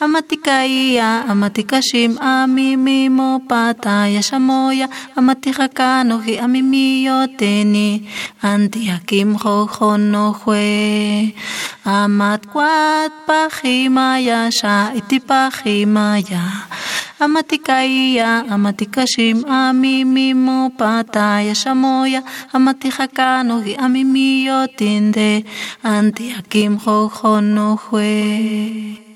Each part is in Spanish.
Amatikaya, amatikashim, amimimo pataya shamoya, amatihakanohi, amimiyoteni, antiakim hojonojue. Amatquat pajimaya, sha itipajimaya. Amatikaya, amatikashim, amimimo pataya shamoya, amatihakanohi, amimiyotinde, antiakim hojonojue.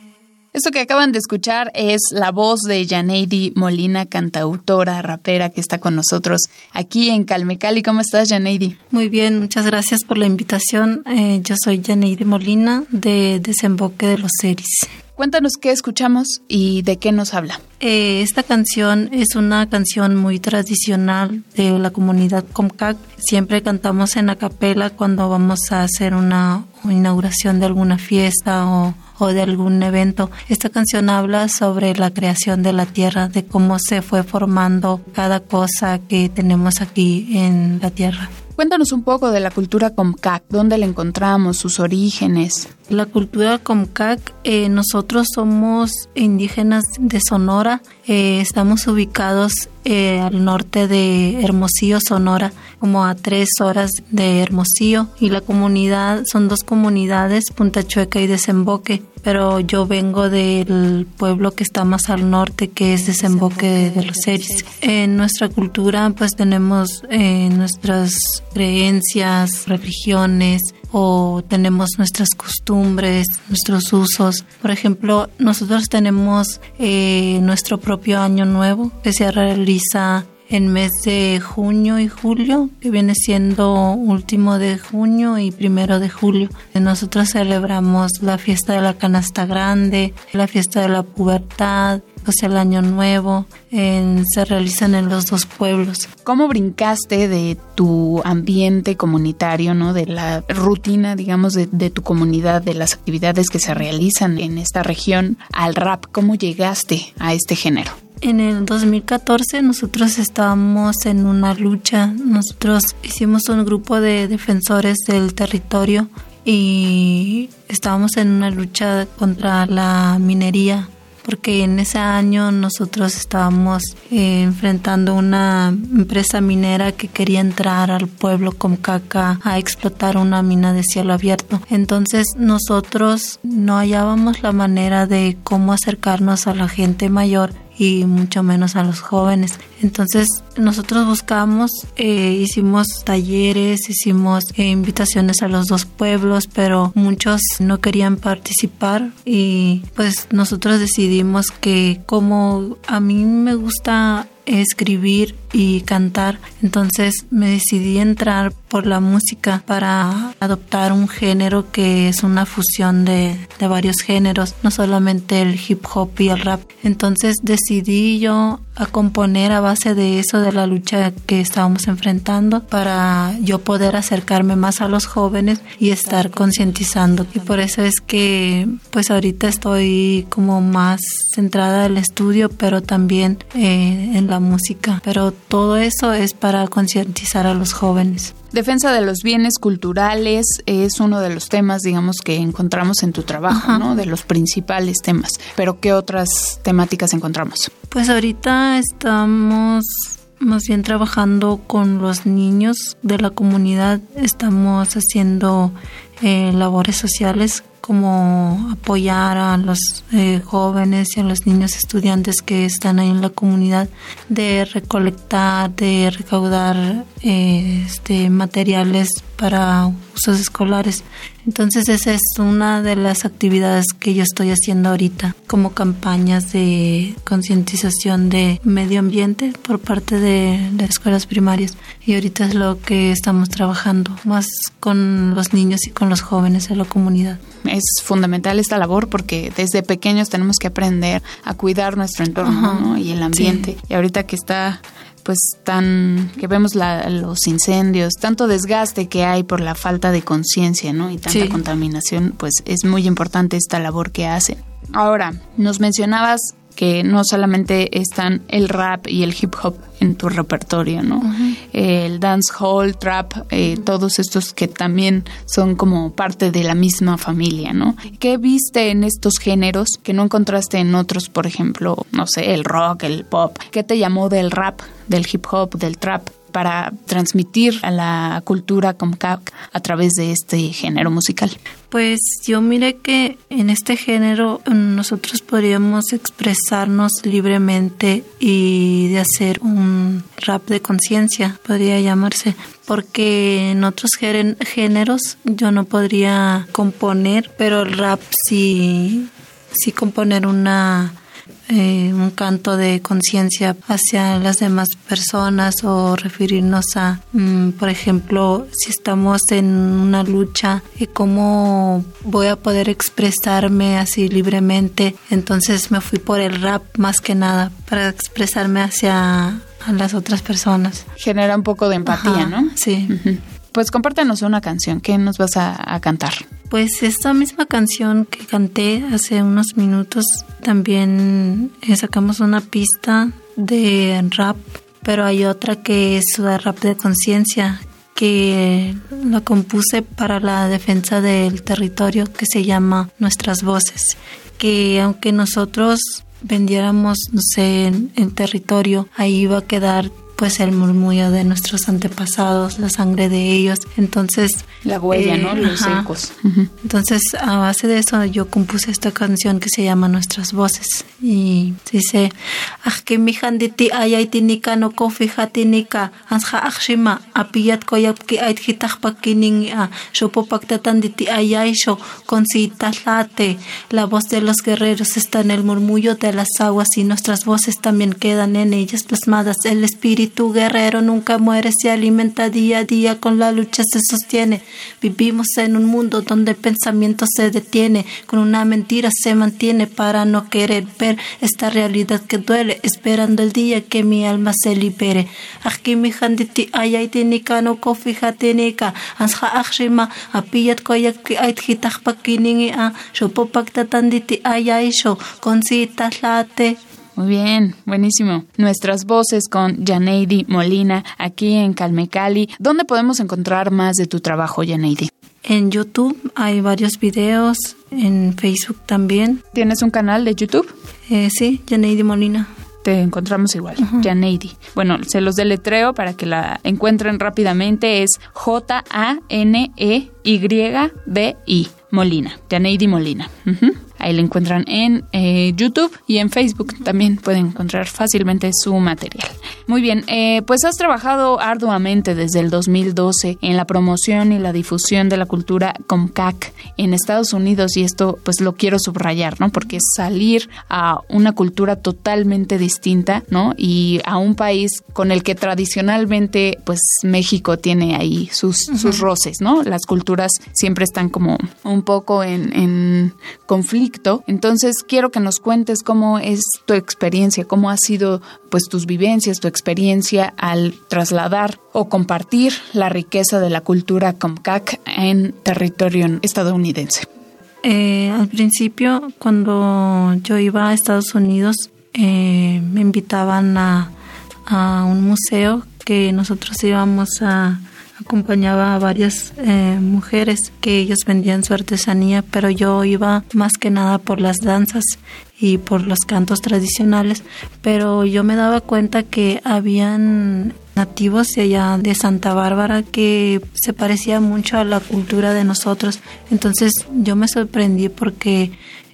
Esto que acaban de escuchar es la voz de Janeidi Molina, cantautora, rapera, que está con nosotros aquí en Calmecali. ¿Cómo estás, Janeidi? Muy bien, muchas gracias por la invitación. Eh, yo soy Janeidi Molina, de Desemboque de los Seris. Cuéntanos qué escuchamos y de qué nos habla. Eh, esta canción es una canción muy tradicional de la comunidad Comcac. Siempre cantamos en la capela cuando vamos a hacer una inauguración de alguna fiesta o o de algún evento. Esta canción habla sobre la creación de la tierra, de cómo se fue formando cada cosa que tenemos aquí en la tierra. Cuéntanos un poco de la cultura Comcac, dónde la encontramos, sus orígenes. La cultura Comcac, eh, nosotros somos indígenas de Sonora, eh, estamos ubicados eh, al norte de Hermosillo, Sonora, como a tres horas de Hermosillo, y la comunidad son dos comunidades, Punta Chueca y Desemboque pero yo vengo del pueblo que está más al norte, que es Desemboque de los Seris. En nuestra cultura, pues tenemos eh, nuestras creencias, religiones, o tenemos nuestras costumbres, nuestros usos. Por ejemplo, nosotros tenemos eh, nuestro propio año nuevo que se realiza en mes de junio y julio, que viene siendo último de junio y primero de julio. Nosotros celebramos la fiesta de la canasta grande, la fiesta de la pubertad, pues el año nuevo, se realizan en los dos pueblos. ¿Cómo brincaste de tu ambiente comunitario, no, de la rutina, digamos, de, de tu comunidad, de las actividades que se realizan en esta región al rap? ¿Cómo llegaste a este género? En el 2014 nosotros estábamos en una lucha, nosotros hicimos un grupo de defensores del territorio y estábamos en una lucha contra la minería porque en ese año nosotros estábamos eh, enfrentando una empresa minera que quería entrar al pueblo Comcaca a explotar una mina de cielo abierto. Entonces nosotros no hallábamos la manera de cómo acercarnos a la gente mayor y mucho menos a los jóvenes. Entonces nosotros buscamos, eh, hicimos talleres, hicimos eh, invitaciones a los dos pueblos, pero muchos no querían participar y pues nosotros decidimos que como a mí me gusta escribir y cantar. Entonces me decidí entrar por la música para adoptar un género que es una fusión de, de, varios géneros, no solamente el hip hop y el rap. Entonces decidí yo a componer a base de eso, de la lucha que estábamos enfrentando, para yo poder acercarme más a los jóvenes y estar concientizando. Y por eso es que pues ahorita estoy como más centrada en el estudio, pero también eh, en la música. Pero todo eso es para concientizar a los jóvenes. Defensa de los bienes culturales es uno de los temas, digamos, que encontramos en tu trabajo, ¿no? De los principales temas. Pero ¿qué otras temáticas encontramos? Pues ahorita estamos más bien trabajando con los niños de la comunidad. Estamos haciendo eh, labores sociales como apoyar a los eh, jóvenes y a los niños estudiantes que están ahí en la comunidad de recolectar, de recaudar eh, este, materiales para usos escolares. Entonces esa es una de las actividades que yo estoy haciendo ahorita, como campañas de concientización de medio ambiente por parte de las escuelas primarias. Y ahorita es lo que estamos trabajando más con los niños y con los jóvenes de la comunidad. Es fundamental esta labor porque desde pequeños tenemos que aprender a cuidar nuestro entorno y el ambiente. Y ahorita que está pues tan que vemos los incendios, tanto desgaste que hay por la falta de conciencia, ¿no? Y tanta contaminación, pues es muy importante esta labor que hacen. Ahora, nos mencionabas que no solamente están el rap y el hip hop en tu repertorio, ¿no? El dancehall, trap, eh, todos estos que también son como parte de la misma familia, ¿no? ¿Qué viste en estos géneros que no encontraste en otros, por ejemplo, no sé, el rock, el pop? ¿Qué te llamó del rap, del hip hop, del trap? Para transmitir a la cultura Comcac a través de este género musical? Pues yo mire que en este género nosotros podríamos expresarnos libremente y de hacer un rap de conciencia, podría llamarse, porque en otros géneros yo no podría componer, pero el rap sí, sí componer una eh, un canto de conciencia hacia las demás personas o referirnos a, mm, por ejemplo, si estamos en una lucha y cómo voy a poder expresarme así libremente. Entonces me fui por el rap más que nada para expresarme hacia las otras personas. Genera un poco de empatía, ¿no? Sí. Pues compártenos una canción. ¿Qué nos vas a, cantar? Pues esta misma canción que canté hace unos minutos, también eh, sacamos una pista de rap, pero hay otra que es rap de conciencia, que la compuse para la defensa del territorio que se llama Nuestras Voces, que aunque nosotros vendiéramos, no sé, en, territorio, ahí iba a quedar pues el murmullo de nuestros antepasados, la sangre de ellos. Entonces... La huella, ¿no? Eh, Los ecos. Entonces, a base de eso, yo compuse esta canción que se llama Nuestras Voces. Y dice, que mi handiti ayay tinika no kofi hatinika, ansha akshima, apiyat koyapki ait hitachpakining a, shopopaktatanditi ayaisho, con late. La voz de los guerreros está en el murmullo de las aguas y nuestras voces también quedan en ellas plasmadas. El espíritu tu guerrero nunca muere, se alimenta día a día, con la lucha se sostiene. Vivimos en un mundo donde el pensamiento se detiene, con una mentira se mantiene para no querer ver esta realidad que duele, esperando el día que mi alma se libere. Aquí mi handiti ayaytinika no kofijatenika, ansha akshima, apiyat koyak ait hitakpakiningi a, shopopak tatanditi ayaisho, con cita late. Muy bien, buenísimo. Nuestras voces con Janeidi Molina aquí en Calmecali. ¿Dónde podemos encontrar más de tu trabajo, Janeidi? En YouTube hay varios videos, en Facebook también. ¿Tienes un canal de YouTube? Eh, sí, Janeidi Molina te encontramos igual, Janeidi. Bueno, se los deletreo para que la encuentren rápidamente. Es J-A-N-E-Y-D-I. Molina, Janeidi Molina. Ahí la encuentran en eh, YouTube y en Facebook también pueden encontrar fácilmente su material. Muy bien, eh, pues has trabajado arduamente desde el 2012 en la promoción y la difusión de la cultura COMCAC en Estados Unidos y esto pues lo quiero subrayar, ¿no? Porque salir a una cultura totalmente distinta, ¿no? Y a un país con el que tradicionalmente pues México tiene ahí sus, sus roces, ¿no? Las culturas siempre están como un poco en, en conflicto entonces quiero que nos cuentes cómo es tu experiencia, cómo ha sido pues tus vivencias, tu experiencia al trasladar o compartir la riqueza de la cultura Comcac en territorio estadounidense. Eh, al principio, cuando yo iba a Estados Unidos, eh, me invitaban a, a un museo que nosotros íbamos a acompañaba a varias eh, mujeres que ellos vendían su artesanía, pero yo iba más que nada por las danzas y por los cantos tradicionales, pero yo me daba cuenta que habían nativos de allá de Santa Bárbara que se parecía mucho a la cultura de nosotros. Entonces yo me sorprendí porque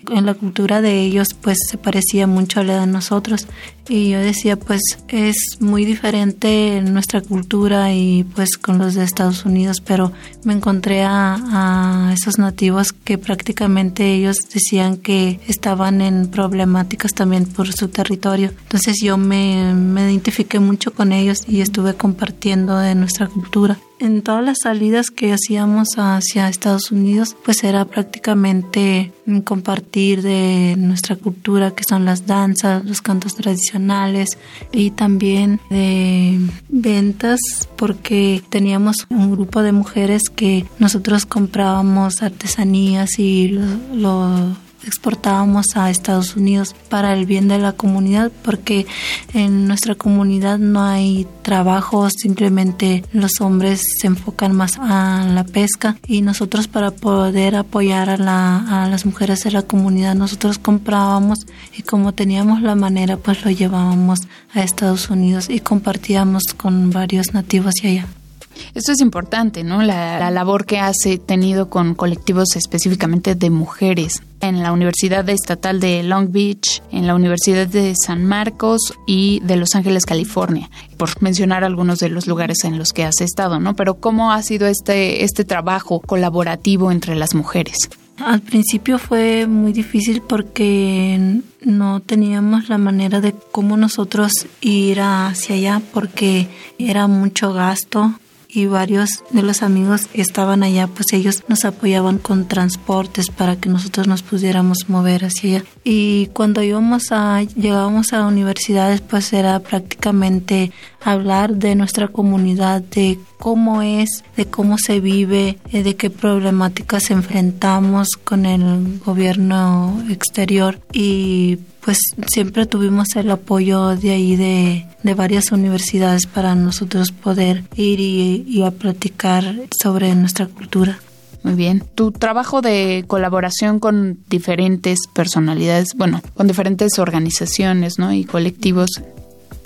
en la cultura de ellos pues se parecía mucho a la de nosotros y yo decía pues es muy diferente nuestra cultura y pues con los de Estados Unidos pero me encontré a, esos nativos que prácticamente ellos decían que estaban en problemáticas también por su territorio. Entonces yo me, me identifiqué mucho con ellos y estuve compartiendo de nuestra cultura. En todas las salidas que hacíamos hacia Estados Unidos, pues era prácticamente compartir de nuestra cultura, que son las danzas, los cantos tradicionales tradicionales y también de ventas porque teníamos un grupo de mujeres que nosotros comprábamos artesanías y lo, lo exportábamos a Estados Unidos para el bien de la comunidad porque en nuestra comunidad no hay trabajo, simplemente los hombres se enfocan más a la pesca y nosotros para poder apoyar a, la, a las mujeres de la comunidad nosotros comprábamos y como teníamos la manera pues lo llevábamos a Estados Unidos y compartíamos con varios nativos y allá. Esto es importante, ¿no? La, labor que has tenido con colectivos específicamente de mujeres en la Universidad Estatal de Long Beach, en la Universidad de San Marcos y de Los Ángeles, California, por mencionar algunos de los lugares en los que has estado, ¿no? Pero ¿cómo ha sido este, este trabajo colaborativo entre las mujeres? Al principio fue muy difícil porque no teníamos la manera de cómo nosotros ir hacia allá porque era mucho gasto y varios de los amigos estaban allá, pues ellos nos apoyaban con transportes para que nosotros nos pudiéramos mover hacia allá. Y cuando íbamos a, llegábamos a universidades, pues era prácticamente hablar de nuestra comunidad, de cómo es, de cómo se vive, eh, de qué problemáticas enfrentamos con el gobierno exterior y pues siempre tuvimos el apoyo de ahí de, varias universidades para nosotros poder ir y, a platicar sobre nuestra cultura. Muy bien. Tu trabajo de colaboración con diferentes personalidades, bueno, con diferentes organizaciones, ¿no? Y colectivos.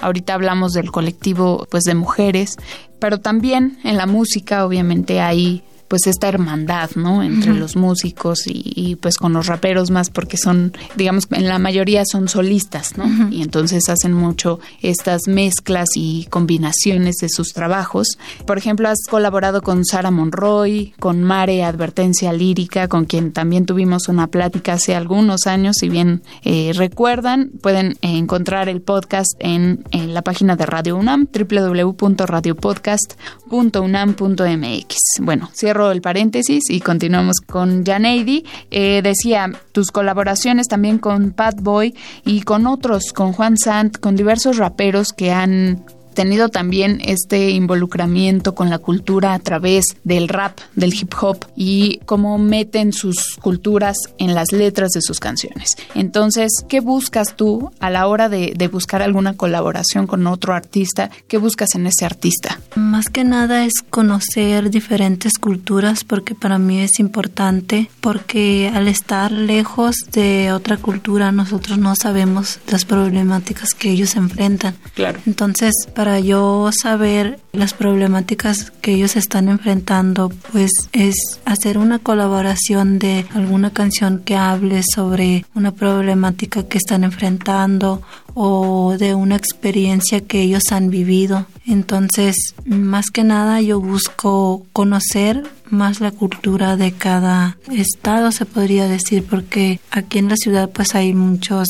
Ahorita hablamos del colectivo, pues, de mujeres, pero también en la música, obviamente, hay pues esta hermandad, ¿no? Entre los músicos y, pues con los raperos más porque son, digamos, en la mayoría son solistas, ¿no? Y entonces hacen mucho estas mezclas y combinaciones de sus trabajos. Por ejemplo, has colaborado con Sara Monroy, con Mare Advertencia Lírica, con quien también tuvimos una plática hace algunos años, si bien eh, recuerdan, pueden encontrar el podcast en, en la página de Radio UNAM, www.radiopodcast.unam.mx. Bueno, cierro el paréntesis y continuamos con Janeidi. Eh, decía, tus colaboraciones también con Pat Boy y con otros, con Juan Sant, con diversos raperos que han tenido también este involucramiento con la cultura a través del rap, del hip hop y cómo meten sus culturas en las letras de sus canciones. Entonces, ¿qué buscas tú a la hora de, buscar alguna colaboración con otro artista? ¿Qué buscas en ese artista? Más que nada es conocer diferentes culturas porque para mí es importante porque al estar lejos de otra cultura nosotros no sabemos las problemáticas que ellos enfrentan. Claro. Entonces, para para yo saber las problemáticas que ellos están enfrentando, pues es hacer una colaboración de alguna canción que hable sobre una problemática que están enfrentando o de una experiencia que ellos han vivido. Entonces, más que nada yo busco conocer más la cultura de cada estado, se podría decir, porque aquí en la ciudad pues hay muchos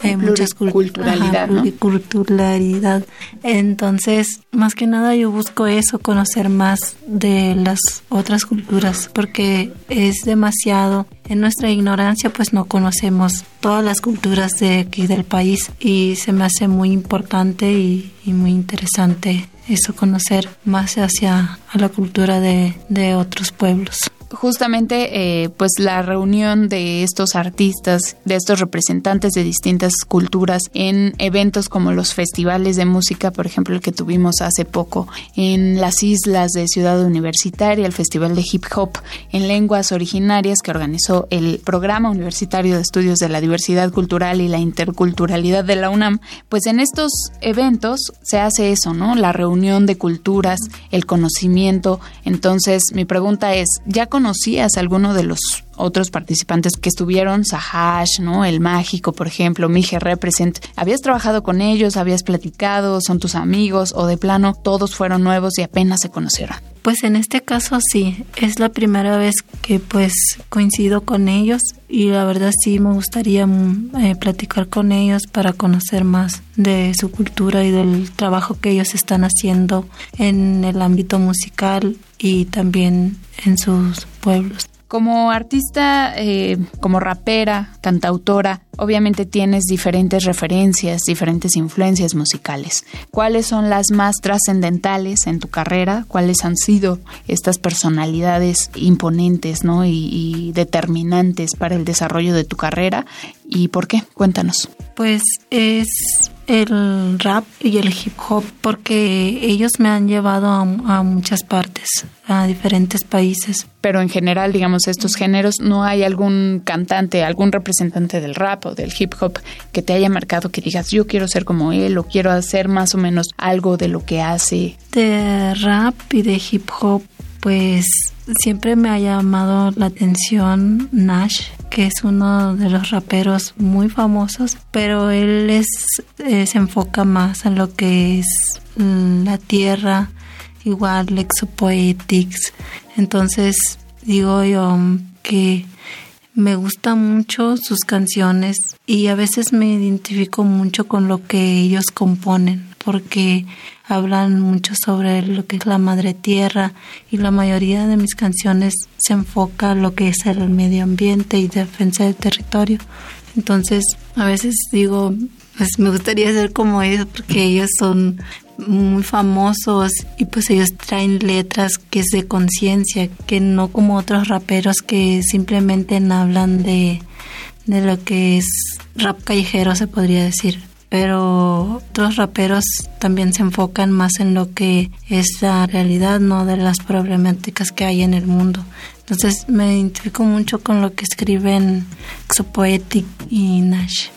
hay muchas culturalidad, culturalidad. Entonces, más que nada yo busco eso, conocer más de las otras culturas, porque es demasiado. En nuestra ignorancia, pues no conocemos todas las culturas de aquí del país y se me hace muy importante y, muy interesante eso, conocer más hacia la cultura de, de otros pueblos justamente eh, pues la reunión de estos artistas, de estos representantes de distintas culturas en eventos como los festivales de música, por ejemplo el que tuvimos hace poco en las islas de Ciudad Universitaria, el Festival de Hip Hop en Lenguas Originarias que organizó el Programa Universitario de Estudios de la Diversidad Cultural y la Interculturalidad de la UNAM, pues en estos eventos se hace eso, ¿no? La reunión de culturas, el conocimiento. Entonces mi pregunta es, ¿ya con conocías alguno de los otros participantes que estuvieron, Sahash, ¿no? El Mágico, por ejemplo, Mije Represent. ¿Habías trabajado con ellos? ¿Habías platicado? ¿Son tus amigos? ¿O de plano todos fueron nuevos y apenas se conocieron? Pues en este caso sí, es la primera vez que pues coincido con ellos y la verdad sí me gustaría mm, eh, platicar con ellos para conocer más de su cultura y del trabajo que ellos están haciendo en el ámbito musical y también en sus pueblos. Como artista, eh, como rapera, cantautora, obviamente tienes diferentes referencias, diferentes influencias musicales. ¿Cuáles son las más trascendentales en tu carrera? ¿Cuáles han sido estas personalidades imponentes ¿no? y, y determinantes para el desarrollo de tu carrera? ¿Y por qué? Cuéntanos. Pues es el rap y el hip hop porque ellos me han llevado a, a, muchas partes, a diferentes países. Pero en general, digamos, estos géneros, ¿no hay algún cantante, algún representante del rap o del hip hop que te haya marcado que digas, yo quiero ser como él o quiero hacer más o menos algo de lo que hace? De rap y de hip hop, pues siempre me ha llamado la atención Nash, que es uno de los raperos muy famosos, pero él es, eh, se enfoca más en lo que es la tierra, igual Lexopoetics. Entonces digo yo que me gustan mucho sus canciones y a veces me identifico mucho con lo que ellos componen porque hablan mucho sobre lo que es la madre tierra y la mayoría de mis canciones se enfoca en lo que es el medio ambiente y defensa del territorio. Entonces, a veces digo, pues me gustaría ser como ellos porque ellos son muy famosos y pues ellos traen letras que es de conciencia, que no como otros raperos que simplemente hablan de, de lo que es rap callejero, se podría decir pero otros raperos también se enfocan más en lo que es la realidad, no de las problemáticas que hay en el mundo. Entonces me identifico mucho con lo que escriben Xopoetic y Nash.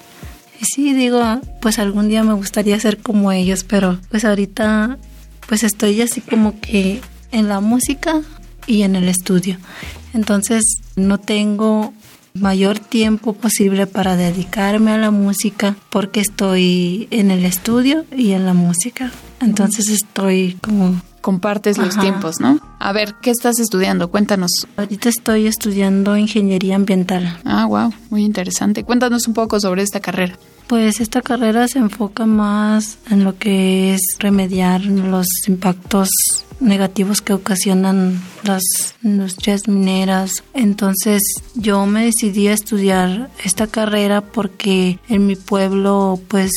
Y sí, digo, pues algún día me gustaría ser como ellos, pero pues ahorita pues estoy así como que en la música y en el estudio. Entonces no tengo mayor tiempo posible para dedicarme a la música porque estoy en el estudio y en la música. Entonces estoy como... Compartes los tiempos, ¿no? A ver, ¿qué estás estudiando? Cuéntanos. Ahorita estoy estudiando ingeniería ambiental. Ah, wow, muy interesante. Cuéntanos un poco sobre esta carrera. Pues esta carrera se enfoca más en lo que es remediar los impactos negativos que ocasionan las industrias mineras. Entonces yo me decidí a estudiar esta carrera porque en mi pueblo pues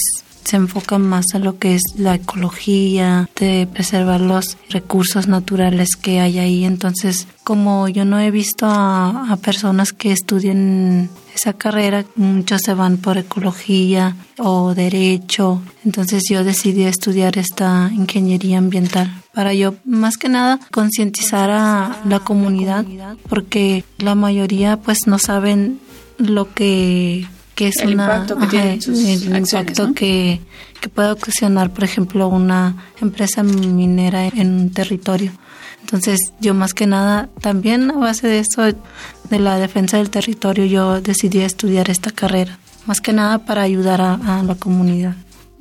se enfoca más a lo que es la ecología, de preservar los recursos naturales que hay ahí. Entonces, como yo no he visto a, a personas que estudien esa carrera, muchos se van por ecología o derecho. Entonces yo decidí estudiar esta ingeniería ambiental para yo más que nada concientizar a la comunidad porque la mayoría pues no saben lo que, que es el una impacto que, ajá, tienen sus el acciones, impacto ¿no? que, que puede ocasionar por ejemplo una empresa minera en un territorio. Entonces yo más que nada también a base de eso de la defensa del territorio yo decidí estudiar esta carrera. Más que nada para ayudar a, a la comunidad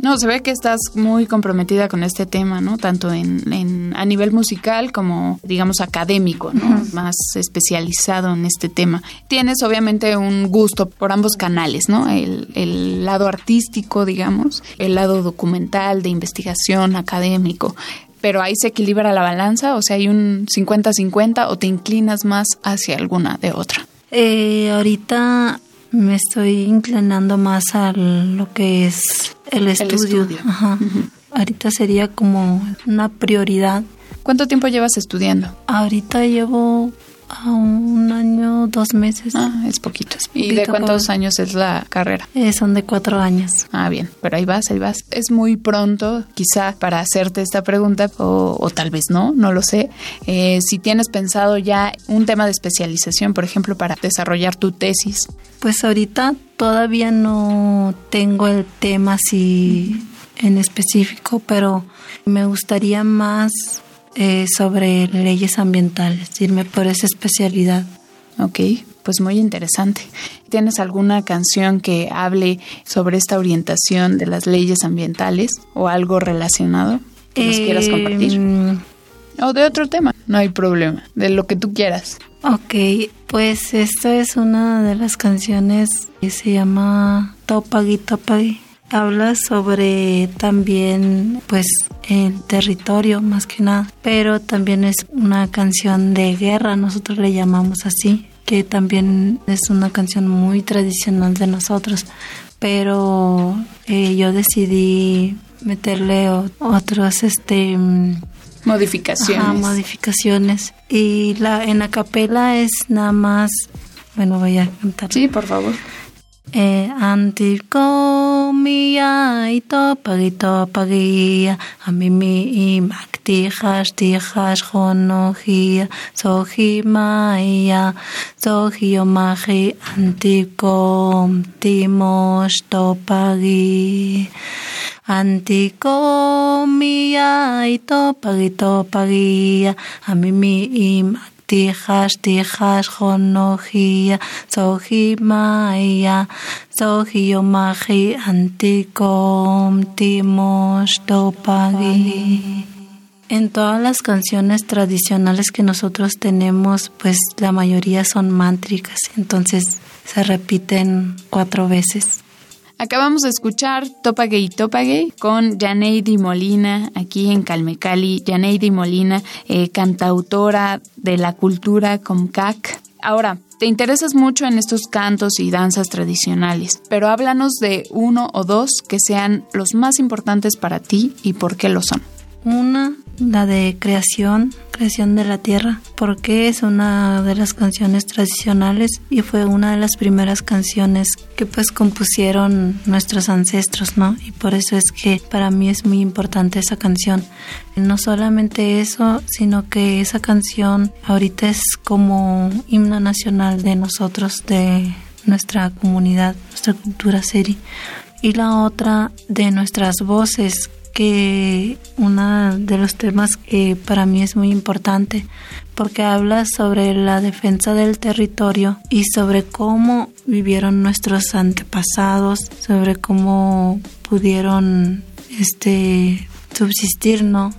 No, se ve que estás muy comprometida con este tema, ¿no? Tanto en, en a nivel musical como, digamos, académico, ¿no? Más especializado en este tema. Tienes obviamente un gusto por ambos canales, ¿no? El, el lado artístico, digamos, el lado documental, de investigación, académico. Pero ahí se equilibra la balanza, o sea, hay un 50-50 o te inclinas más hacia alguna de otra. Eh, ahorita me estoy inclinando más a lo que es el estudio. estudio. Ajá. Ahorita sería como una prioridad. ¿Cuánto tiempo llevas estudiando? Ahorita llevo a un año, dos meses. Ah, es poquito. ¿Y de cuántos años es la carrera? Eh, son de cuatro años. Ah, bien, pero ahí vas, ahí vas. Es muy pronto, quizá, para hacerte esta pregunta, o, o tal vez no, no lo sé. Eh, si tienes pensado ya un tema de especialización, por ejemplo, para desarrollar tu tesis. Pues ahorita todavía no tengo el tema así en específico, pero me gustaría más eh, sobre leyes ambientales, irme por esa especialidad. Ok, pues muy interesante. ¿Tienes alguna canción que hable sobre esta orientación de las leyes ambientales o algo relacionado que nos quieras compartir? Em, O de otro tema, no hay problema, de lo que tú quieras. Ok, pues esta es una de las canciones que se llama Topagui Topagui. Habla sobre también pues el territorio más que nada, pero también es una canción de guerra, nosotros le llamamos así. que también es una canción muy tradicional de nosotros, pero eh, yo decidí meterle otros este modificaciones. modificaciones y la en la capela es nada más bueno, voy a cantar. Sí, por favor. Eh, Μια η τόπαρη, τόπαρία. Αμιμή, η μακτήχα, τύχα, χωνοχία, Σοχή, μαία. Σοχή, ομάχη, αντικό, τίμος, τόπαρη. Αντικό, μία, η τόπαρη, τόπαρία. Αμιμή, η. Tijas, tijas, omaji, anticom, timos. En todas las canciones tradicionales que nosotros tenemos, pues la mayoría son mántricas, entonces se repiten cuatro veces. Acabamos de escuchar Topague y Topague con Janeidi Molina aquí en Calmecali. Janeidi Molina, eh, cantautora de la cultura Comcac. Ahora, te interesas mucho en estos cantos y danzas tradicionales, pero háblanos de uno o dos que sean los más importantes para ti y por qué lo son. Una la de creación, creación de la tierra, porque es una de las canciones tradicionales y fue una de las primeras canciones que pues compusieron nuestros ancestros, ¿no? Y por eso es que para mí es muy importante esa canción. No solamente eso, sino que esa canción ahorita es como himno nacional de nosotros, de nuestra comunidad, nuestra cultura seri. Y la otra de nuestras voces que uno de los temas que para mí es muy importante porque habla sobre la defensa del territorio y sobre cómo vivieron nuestros antepasados, sobre cómo pudieron este subsistir ¿no?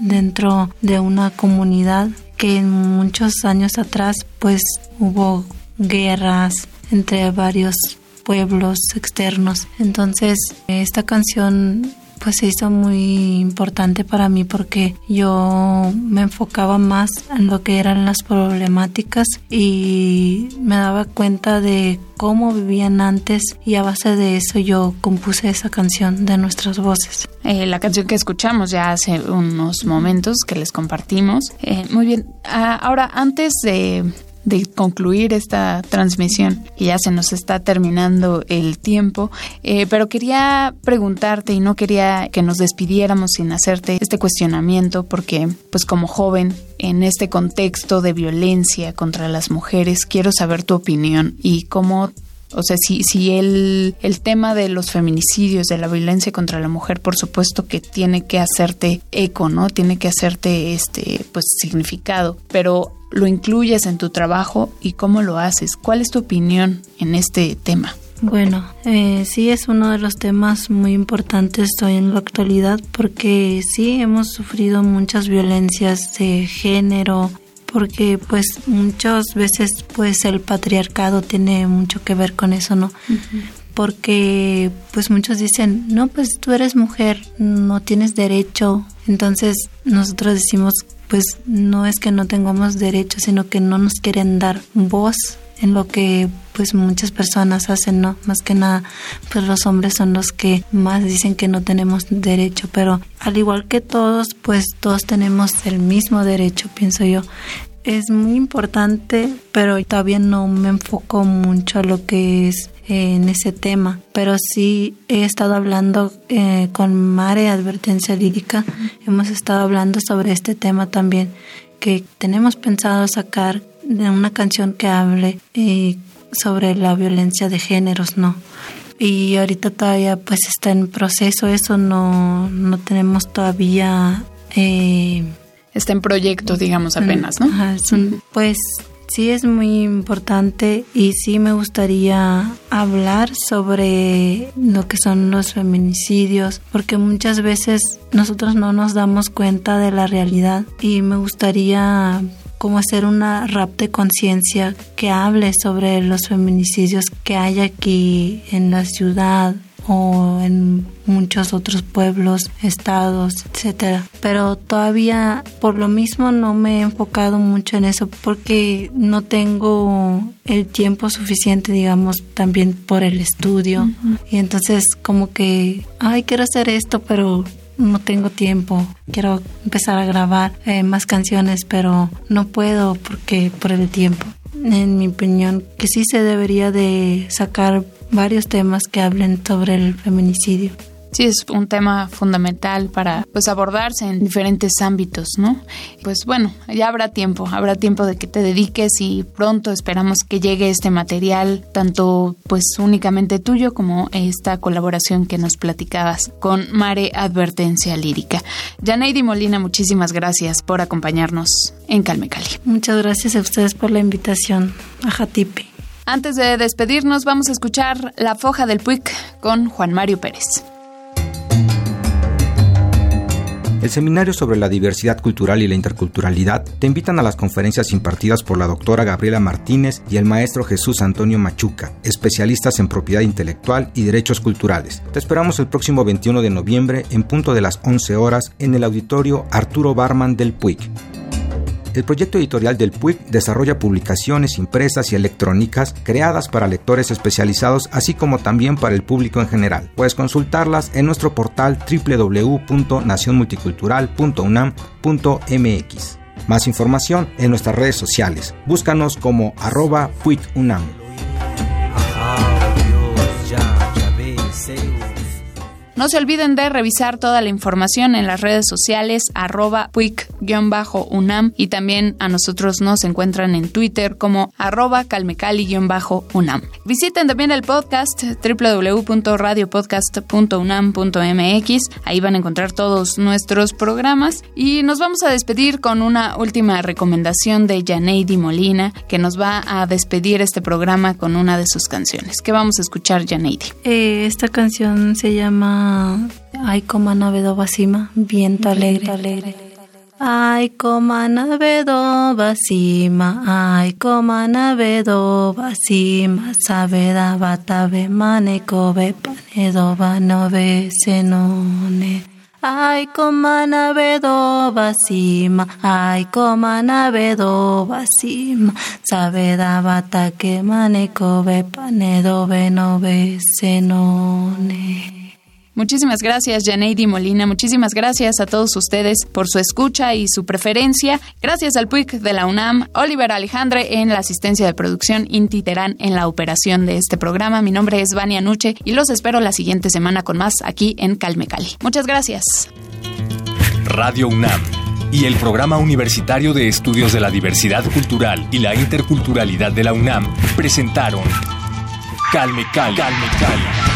dentro de una comunidad que muchos años atrás pues hubo guerras entre varios pueblos externos. Entonces, esta canción pues se hizo muy importante para mí porque yo me enfocaba más en lo que eran las problemáticas y me daba cuenta de cómo vivían antes y a base de eso yo compuse esa canción de nuestras voces. Eh, la canción que escuchamos ya hace unos momentos que les compartimos. Eh, muy bien, ah, ahora antes de de concluir esta transmisión, y ya se nos está terminando el tiempo, eh, pero quería preguntarte y no quería que nos despidiéramos sin hacerte este cuestionamiento porque pues como joven en este contexto de violencia contra las mujeres quiero saber tu opinión y cómo o sea, si, si el, el tema de los feminicidios, de la violencia contra la mujer, por supuesto que tiene que hacerte eco, ¿no? Tiene que hacerte este, pues, significado. Pero lo incluyes en tu trabajo y cómo lo haces. ¿Cuál es tu opinión en este tema? Bueno, eh, sí es uno de los temas muy importantes hoy en la actualidad porque sí hemos sufrido muchas violencias de género, porque pues muchas veces pues el patriarcado tiene mucho que ver con eso, ¿no? Porque pues muchos dicen, no, pues tú eres mujer, no tienes derecho. Entonces nosotros decimos, pues no es que no tengamos derecho, sino que no nos quieren dar voz en lo que pues muchas personas hacen, ¿no? Más que nada, pues los hombres son los que más dicen que no tenemos derecho, pero al igual que todos, pues todos tenemos el mismo derecho, pienso yo. Es muy importante, pero todavía no me enfoco mucho a lo que es en ese tema, pero sí he estado hablando eh, con Mare Advertencia Lírica, hemos estado hablando sobre este tema también, que tenemos pensado sacar de una canción que hable eh, sobre la violencia de géneros, ¿no? Y ahorita todavía pues está en proceso eso, no, no tenemos todavía... Eh, está en proyecto, digamos, apenas, ¿no? pues sí es muy importante y sí me gustaría hablar sobre lo que son los feminicidios, porque muchas veces nosotros no nos damos cuenta de la realidad y me gustaría como hacer una rap de conciencia que hable sobre los feminicidios que hay aquí en la ciudad, o en muchos otros pueblos, estados, etcétera. Pero todavía por lo mismo no me he enfocado mucho en eso porque no tengo el tiempo suficiente, digamos, también por el estudio. Y entonces como que, ay, quiero hacer esto, pero no tengo tiempo. Quiero empezar a grabar eh, más canciones, pero no puedo porque por el tiempo. En mi opinión, que sí se debería de sacar varios temas que hablen sobre el feminicidio. Sí, es un tema fundamental para pues abordarse en diferentes ámbitos, ¿no? Pues bueno, ya habrá tiempo, habrá tiempo de que te dediques y pronto esperamos que llegue este material, tanto pues únicamente tuyo como esta colaboración que nos platicabas con Mare Advertencia Lírica. Janeidi Molina, muchísimas gracias por acompañarnos en Calme Cali. Muchas gracias a ustedes por la invitación a Jatipe. Antes de despedirnos, vamos a escuchar La Foja del Puig con Juan Mario Pérez. El Seminario sobre la Diversidad Cultural y la Interculturalidad te invitan a las conferencias impartidas por la doctora Gabriela Martínez y el maestro Jesús Antonio Machuca, especialistas en propiedad intelectual y derechos culturales. Te esperamos el próximo 21 de noviembre en punto de las 11 horas en el auditorio Arturo Barman del Puig. El proyecto editorial del PUIC desarrolla publicaciones impresas y electrónicas creadas para lectores especializados, así como también para el público en general. Puedes consultarlas en nuestro portal www.nacionmulticultural.unam.mx. Más información en nuestras redes sociales. Búscanos como arroba PUICUNAM. No se olviden de revisar toda la información en las redes sociales arroba puic-unam y también a nosotros nos encuentran en Twitter como arroba calmecali-unam. Visiten también el podcast www.radiopodcast.unam.mx. Ahí van a encontrar todos nuestros programas y nos vamos a despedir con una última recomendación de Janeidi Molina que nos va a despedir este programa con una de sus canciones. ¿Qué vamos a escuchar, Janeidi? Eh, esta canción se llama Ay, como navedo basima, viento alegre, alegre. Ay, como navedo basima, ay, como navedo basima, sabeda batabe maneko be panedo banove senone. Ay, como navedo basima, ay, como navedo basima, sabeda bata que maneko be panedo benove senone. Muchísimas gracias, Janeidi Molina. Muchísimas gracias a todos ustedes por su escucha y su preferencia. Gracias al PUIC de la UNAM, Oliver Alejandre en la asistencia de producción, Inti Terán en la operación de este programa. Mi nombre es Vania Nuche y los espero la siguiente semana con más aquí en Calme Cali. Muchas gracias. Radio UNAM y el Programa Universitario de Estudios de la Diversidad Cultural y la Interculturalidad de la UNAM presentaron Calme Cali. Calme Cali